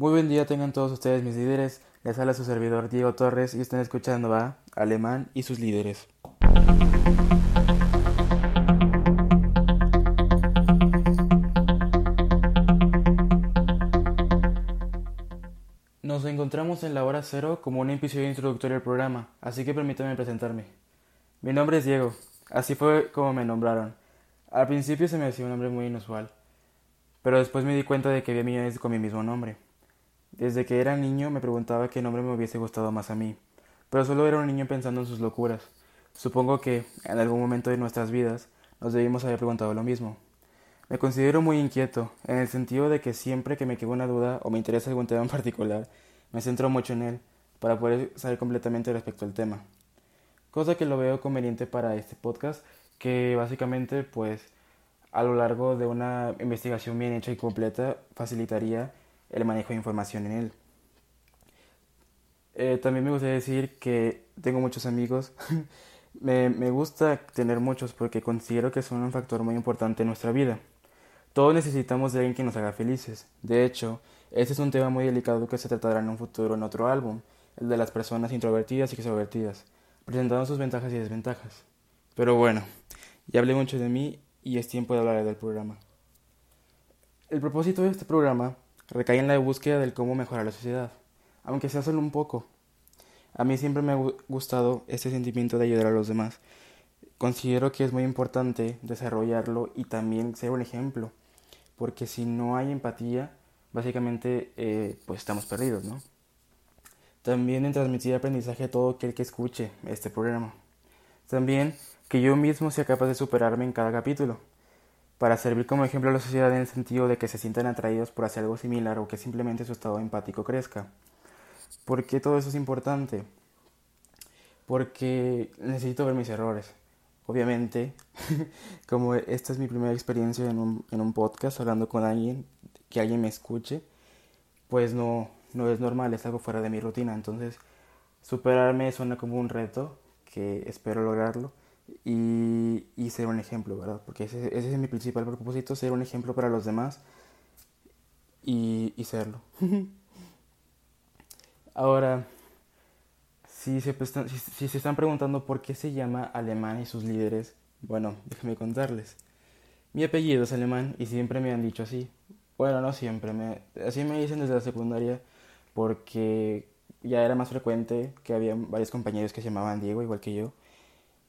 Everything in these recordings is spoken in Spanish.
Muy buen día tengan todos ustedes mis líderes. Les habla su servidor Diego Torres y están escuchando a Alemán y sus líderes. Nos encontramos en la hora cero como un episodio introductorio al programa, así que permítanme presentarme. Mi nombre es Diego, así fue como me nombraron. Al principio se me hacía un nombre muy inusual, pero después me di cuenta de que había millones con mi mismo nombre. Desde que era niño me preguntaba qué nombre me hubiese gustado más a mí, pero solo era un niño pensando en sus locuras. Supongo que, en algún momento de nuestras vidas, nos debimos haber preguntado lo mismo. Me considero muy inquieto, en el sentido de que siempre que me queda una duda o me interesa algún tema en particular, me centro mucho en él, para poder saber completamente respecto al tema. Cosa que lo veo conveniente para este podcast, que básicamente, pues, a lo largo de una investigación bien hecha y completa, facilitaría el manejo de información en él. Eh, también me gustaría decir que tengo muchos amigos. me, me gusta tener muchos porque considero que son un factor muy importante en nuestra vida. Todos necesitamos de alguien que nos haga felices. De hecho, este es un tema muy delicado que se tratará en un futuro en otro álbum, el de las personas introvertidas y extrovertidas, presentando sus ventajas y desventajas. Pero bueno, ya hablé mucho de mí y es tiempo de hablar del programa. El propósito de este programa recae en la búsqueda del cómo mejorar la sociedad, aunque sea solo un poco. A mí siempre me ha gustado ese sentimiento de ayudar a los demás. Considero que es muy importante desarrollarlo y también ser un ejemplo, porque si no hay empatía, básicamente eh, pues estamos perdidos, ¿no? También en transmitir aprendizaje a todo aquel que escuche este programa. También que yo mismo sea capaz de superarme en cada capítulo para servir como ejemplo a la sociedad en el sentido de que se sientan atraídos por hacer algo similar o que simplemente su estado empático crezca. ¿Por qué todo eso es importante? Porque necesito ver mis errores. Obviamente, como esta es mi primera experiencia en un, en un podcast hablando con alguien, que alguien me escuche, pues no, no es normal, es algo fuera de mi rutina. Entonces, superarme suena como un reto que espero lograrlo y, y ser un ejemplo, ¿verdad? Porque ese, ese, es mi principal propósito, ser un ejemplo para los demás y, y serlo. Ahora, si se, si, si se están preguntando por qué se llama alemán y sus líderes, bueno, déjenme contarles. Mi apellido es alemán y siempre me han dicho así. Bueno, no siempre, me, así me dicen desde la secundaria porque ya era más frecuente que había varios compañeros que se llamaban Diego, igual que yo.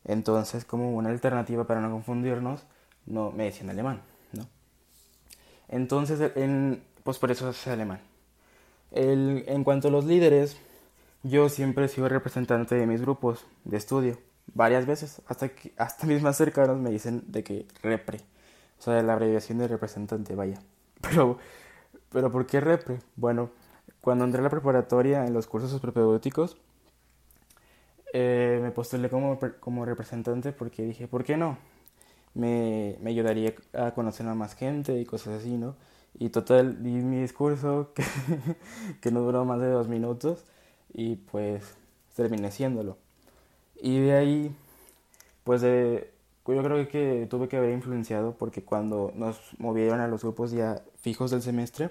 Entonces, como una alternativa para no confundirnos, no me decían alemán, ¿no? Entonces, en, pues por eso es alemán. El, en cuanto a los líderes, yo siempre he sido representante de mis grupos de estudio, varias veces, hasta que hasta mis más cercanos me dicen de que repre, o sea, la abreviación de representante, vaya. Pero, pero ¿por qué repre? Bueno, cuando entré a la preparatoria en los cursos propedéuticos, eh, me postulé como, como representante porque dije, ¿por qué no? Me, me, ayudaría a conocer a más gente y cosas así, ¿no? Y total, di mi discurso que, que no duró más de dos minutos y pues terminé siéndolo. Y de ahí, pues de, yo creo que tuve que haber influenciado porque cuando nos movieron a los grupos ya fijos del semestre,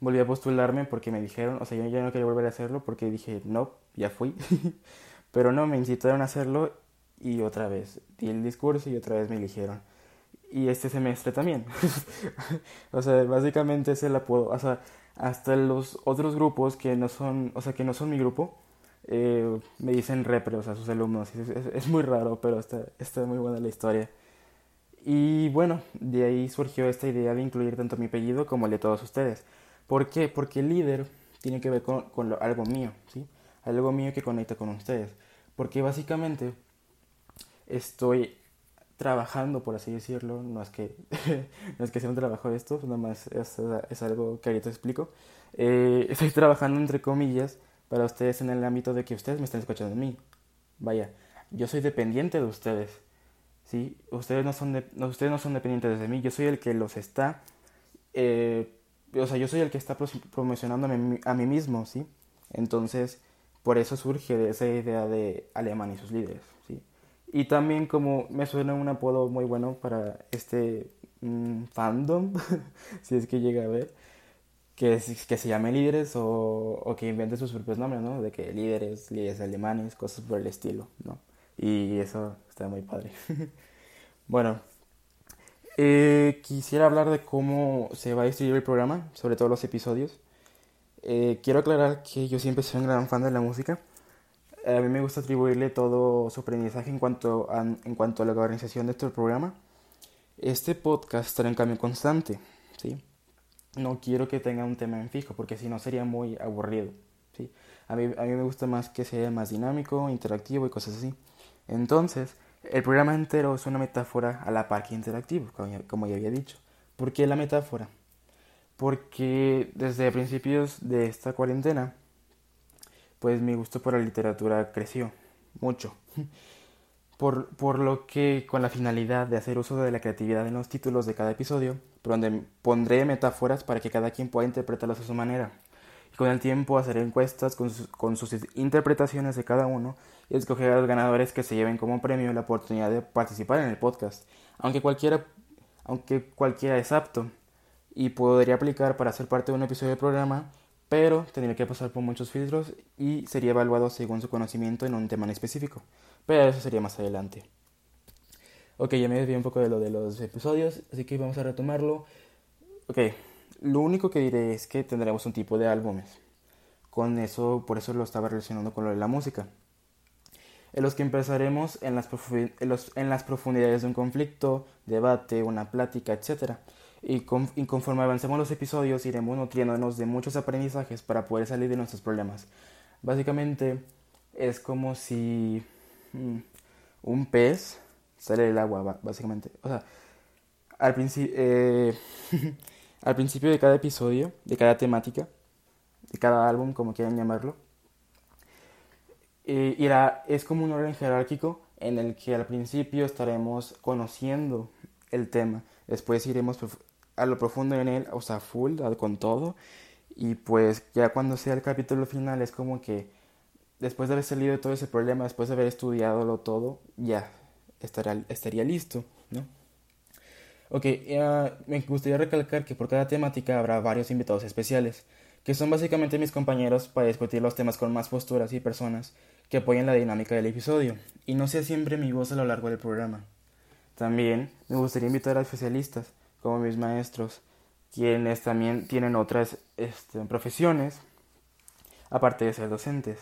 volví a postularme porque me dijeron, o sea, yo ya no quería volver a hacerlo porque dije, no, ya fui. Pero no, me incitaron a hacerlo y otra vez di el discurso y otra vez me eligieron. Y este semestre también. o sea, básicamente es el apodo. O sea, hasta los otros grupos que no son, o sea, que no son mi grupo, eh, me dicen repre, o sea, sus alumnos. Es, es, es, muy raro, pero está, está muy buena la historia. Y bueno, de ahí surgió esta idea de incluir tanto mi apellido como el de todos ustedes. ¿Por qué? Porque el líder tiene que ver con, con lo, algo mío, ¿sí? Algo mío que conecta con ustedes. Porque básicamente estoy trabajando, por así decirlo, no es que, no es que sea un trabajo esto, nada más es, es algo que ahorita explico. Eh, estoy trabajando entre comillas para ustedes en el ámbito de que ustedes me están escuchando a mí. Vaya, yo soy dependiente de ustedes. ¿sí? Ustedes, no son de, no, ustedes no son dependientes de mí, yo soy el que los está eh, o sea, yo soy el que está promocionando a mí mismo, ¿sí? Entonces, por eso surge esa idea de Alemán y sus líderes, ¿sí? Y también como me suena un apodo muy bueno para este mm, fandom, si es que llega a ver, que, que se llame líderes o, o que inventen sus propios nombres, ¿no? De que líderes, líderes alemanes, cosas por el estilo, ¿no? Y eso está muy padre. bueno, eh, quisiera hablar de cómo se va a distribuir el programa, sobre todo los episodios. Eh, quiero aclarar que yo siempre soy un gran fan de la música. A mí me gusta atribuirle todo su aprendizaje en cuanto a, en cuanto a la organización de este programa. Este podcast estará en cambio constante, ¿sí? No quiero que tenga un tema en fijo, porque si no sería muy aburrido, ¿sí? A mí, a mí me gusta más que sea más dinámico, interactivo y cosas así. Entonces, el programa entero es una metáfora a la par que interactivo, como ya había dicho. ¿Por qué la metáfora? Porque desde principios de esta cuarentena, pues mi gusto por la literatura creció mucho. Por, por, lo que con la finalidad de hacer uso de la creatividad en los títulos de cada episodio, donde pondré metáforas para que cada quien pueda interpretarlas a su manera. Con el tiempo hacer encuestas con con sus interpretaciones de cada uno y escoger a los ganadores que se lleven como premio la oportunidad de participar en el podcast, aunque cualquiera, aunque cualquiera es apto y podría aplicar para ser parte de un episodio del programa, pero tendría que pasar por muchos filtros y sería evaluado según su conocimiento en un tema en específico, pero eso sería más adelante. Ok, ya me desvié un poco de lo de los episodios, así que vamos a retomarlo. Ok, lo único que diré es que tendremos un tipo de álbumes. Con eso, por eso lo estaba relacionando con lo de la música en los que empezaremos en las, en las profundidades de un conflicto, debate, una plática, etc. Y, conforme avancemos los episodios iremos nutriéndonos de muchos aprendizajes para poder salir de nuestros problemas. Básicamente es como si mm, un pez sale del agua, básicamente. O sea, al, eh, al principio de cada episodio, de cada temática, de cada álbum, como quieran llamarlo, eh, irá, es como un orden jerárquico en el que al principio estaremos conociendo el tema, después iremos a lo profundo en él, o sea, full, con todo, y pues ya cuando sea el capítulo final es como que después de haber salido de todo ese problema, después de haber estudiado todo, ya estaría listo, ¿no? Ok, me gustaría recalcar que por cada temática habrá varios invitados especiales, que son básicamente mis compañeros para discutir los temas con más posturas y personas que apoyen la dinámica del episodio y no sea siempre mi voz a lo largo del programa. También me gustaría invitar a especialistas como mis maestros, quienes también tienen otras este, profesiones, aparte de ser docentes,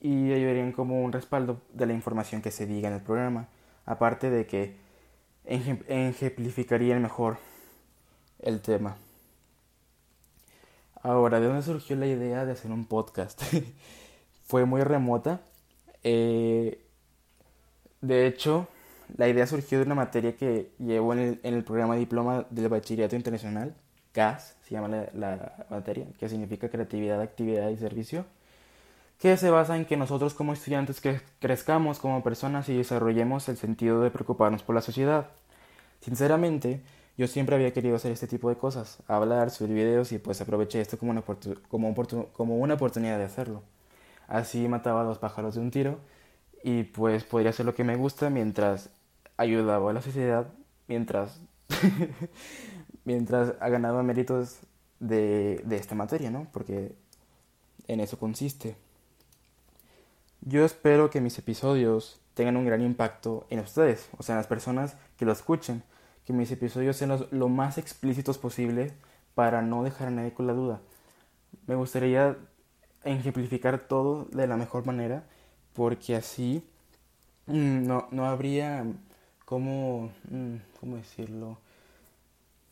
y ayudarían como un respaldo de la información que se diga en el programa, aparte de que ejemplificarían mejor el tema. Ahora, ¿de dónde surgió la idea de hacer un podcast? Fue muy remota eh, de hecho, la idea surgió de una materia que llevo en el, programa de diploma del Bachillerato Internacional, CAS, se llama la, la, materia, que significa Creatividad, Actividad y Servicio, que se basa en que nosotros como estudiantes que crezcamos como personas y desarrollemos el sentido de preocuparnos por la sociedad. Sinceramente, yo siempre había querido hacer este tipo de cosas, hablar, subir videos y pues aproveché esto como una, como, como una oportunidad de hacerlo. Así mataba a dos pájaros de un tiro y pues podría hacer lo que me gusta mientras ayudaba a la sociedad, mientras, mientras ha ganado méritos de, de esta materia, ¿no? Porque en eso consiste. Yo espero que mis episodios tengan un gran impacto en ustedes, o sea, en las personas que lo escuchen, que mis episodios sean lo más explícitos posible para no dejar a nadie con la duda. Me gustaría ejemplificar todo de la mejor manera, porque así mm, no, no habría cómo, mm, cómo decirlo,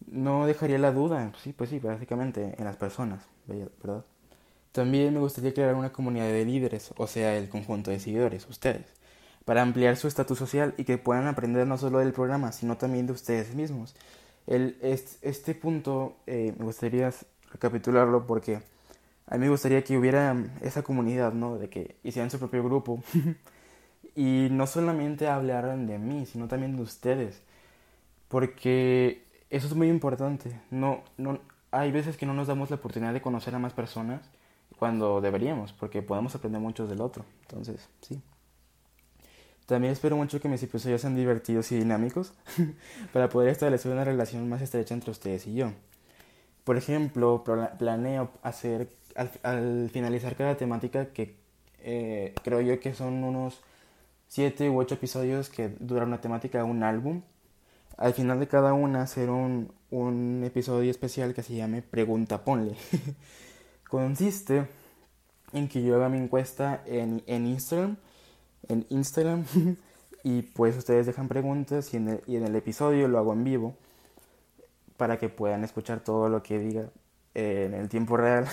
no dejaría la duda, sí, pues sí, básicamente en las personas, ¿verdad? También me gustaría crear una comunidad de líderes, o sea, el conjunto de seguidores, ustedes, para ampliar su estatus social y que puedan aprender no solo del programa, sino también de ustedes mismos. El, este, punto eh, me gustaría recapitularlo porque a mí me gustaría que hubiera esa comunidad, ¿no? De que hicieran su propio grupo. y no solamente hablaran de mí, sino también de ustedes. Porque eso es muy importante. No, no, hay veces que no nos damos la oportunidad de conocer a más personas cuando deberíamos, porque podemos aprender mucho del otro. Entonces, sí. También espero mucho que mis episodios sean divertidos y dinámicos para poder establecer una relación más estrecha entre ustedes y yo. Por ejemplo, planeo hacer al, finalizar cada temática que eh, creo yo que son unos 7 u 8 episodios que duran una temática, un álbum. Al final de cada una hacer un, un episodio especial que se llame Pregunta Ponle. Consiste en que yo haga mi encuesta en, en Instagram, en Instagram, y pues ustedes dejan preguntas y en, el, y en el episodio lo hago en vivo para que puedan escuchar todo lo que diga en el tiempo real.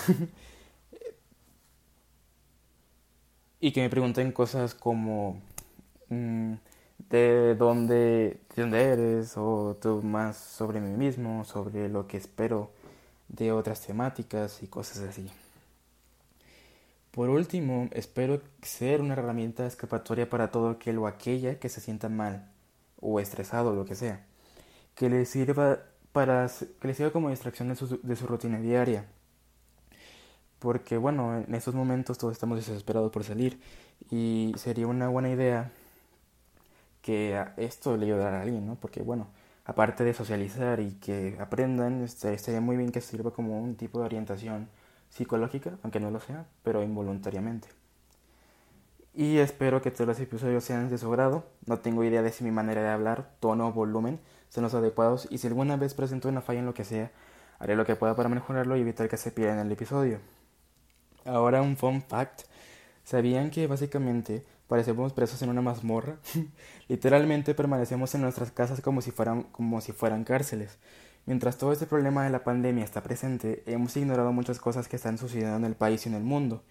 y que me pregunten cosas como mm, de dónde, de dónde eres o tú más sobre mí mismo, sobre lo que espero de otras temáticas y cosas así. Por último, espero ser una herramienta escapatoria para todo aquel o aquella que se sienta mal o estresado o lo que sea, que le sirva para que le sirva como distracción de su, de su rutina diaria. Porque bueno, en estos momentos todos estamos desesperados por salir y sería una buena idea que esto le ayudara a alguien, ¿no? Porque bueno, aparte de socializar y que aprendan, este, estaría muy bien que sirva como un tipo de orientación psicológica, aunque no lo sea, pero involuntariamente. Y espero que todos los episodios sean de su grado. No tengo idea de si mi manera de hablar, tono o volumen son los adecuados y si alguna vez presento una falla en lo que sea, haré lo que pueda para mejorarlo y evitar que se pierda en el episodio. Ahora un fun fact. ¿Sabían que básicamente parecemos presos en una mazmorra? Literalmente permanecemos en nuestras casas como si fueran, como si fueran cárceles. Mientras todo este problema de la pandemia está presente, hemos ignorado muchas cosas que están sucediendo en el país y en el mundo,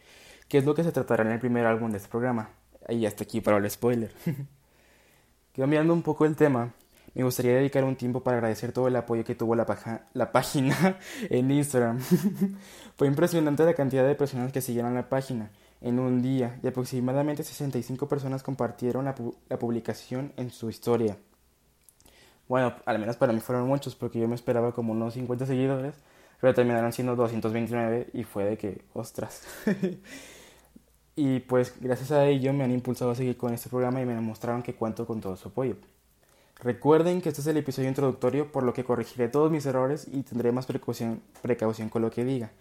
que es lo que se tratará en el primer álbum de este programa. Y hasta aquí para el spoiler. Cambiando un poco el tema, me gustaría dedicar un tiempo para agradecer todo el apoyo que tuvo la, la página en Instagram. Fue impresionante la cantidad de personas que siguieron la página en un día y aproximadamente 65 personas compartieron la, publicación en su historia. Bueno, al menos para mí fueron muchos porque yo me esperaba como unos 50 seguidores, pero terminaron siendo 229 y fue de que, ostras. y pues gracias a ello me han impulsado a seguir con este programa y me demostraron que cuento con todo su apoyo. Recuerden que este es el episodio introductorio, por lo que corregiré todos mis errores y tendré más precaución, precaución con lo que diga.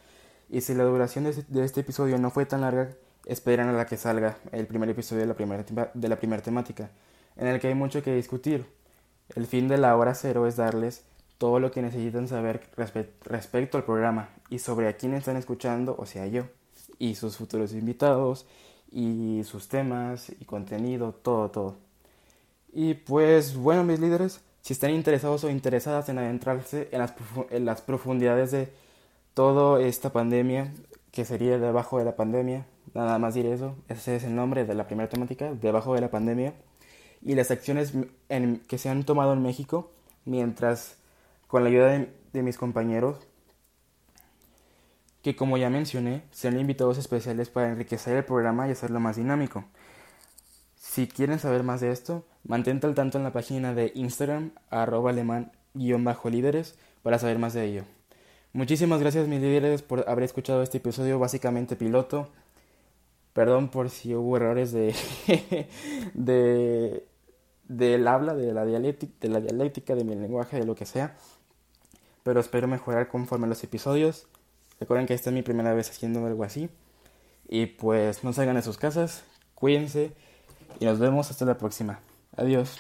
Y si la duración de este, episodio no fue tan larga, esperen a la que salga el primer episodio de la primera, de la primera temática, en el que hay mucho que discutir. El fin de la hora cero es darles todo lo que necesitan saber respecto al programa y sobre a quién están escuchando, o sea yo, y sus futuros invitados, y sus temas, y contenido, todo, todo. Y pues bueno, mis líderes, si están interesados o interesadas en adentrarse en las, en las profundidades de toda esta pandemia, que sería debajo de la pandemia, nada más diré eso, ese es el nombre de la primera temática, debajo de la pandemia, y las acciones que se han tomado en México, mientras con la ayuda de, mis compañeros, que como ya mencioné, sean invitados especiales para enriquecer el programa y hacerlo más dinámico. Si quieren saber más de esto, mantente al tanto en la página de Instagram, arroba alemán-líderes, para saber más de ello. Muchísimas gracias mis líderes por haber escuchado este episodio básicamente piloto. Perdón por si hubo errores de, de del habla, de la, dialéctica, de la dialéctica, de mi lenguaje, de lo que sea. Pero espero mejorar conforme los episodios. Recuerden que esta es mi primera vez haciendo algo así. Y pues no salgan de sus casas, cuídense y nos vemos hasta la próxima. Adiós.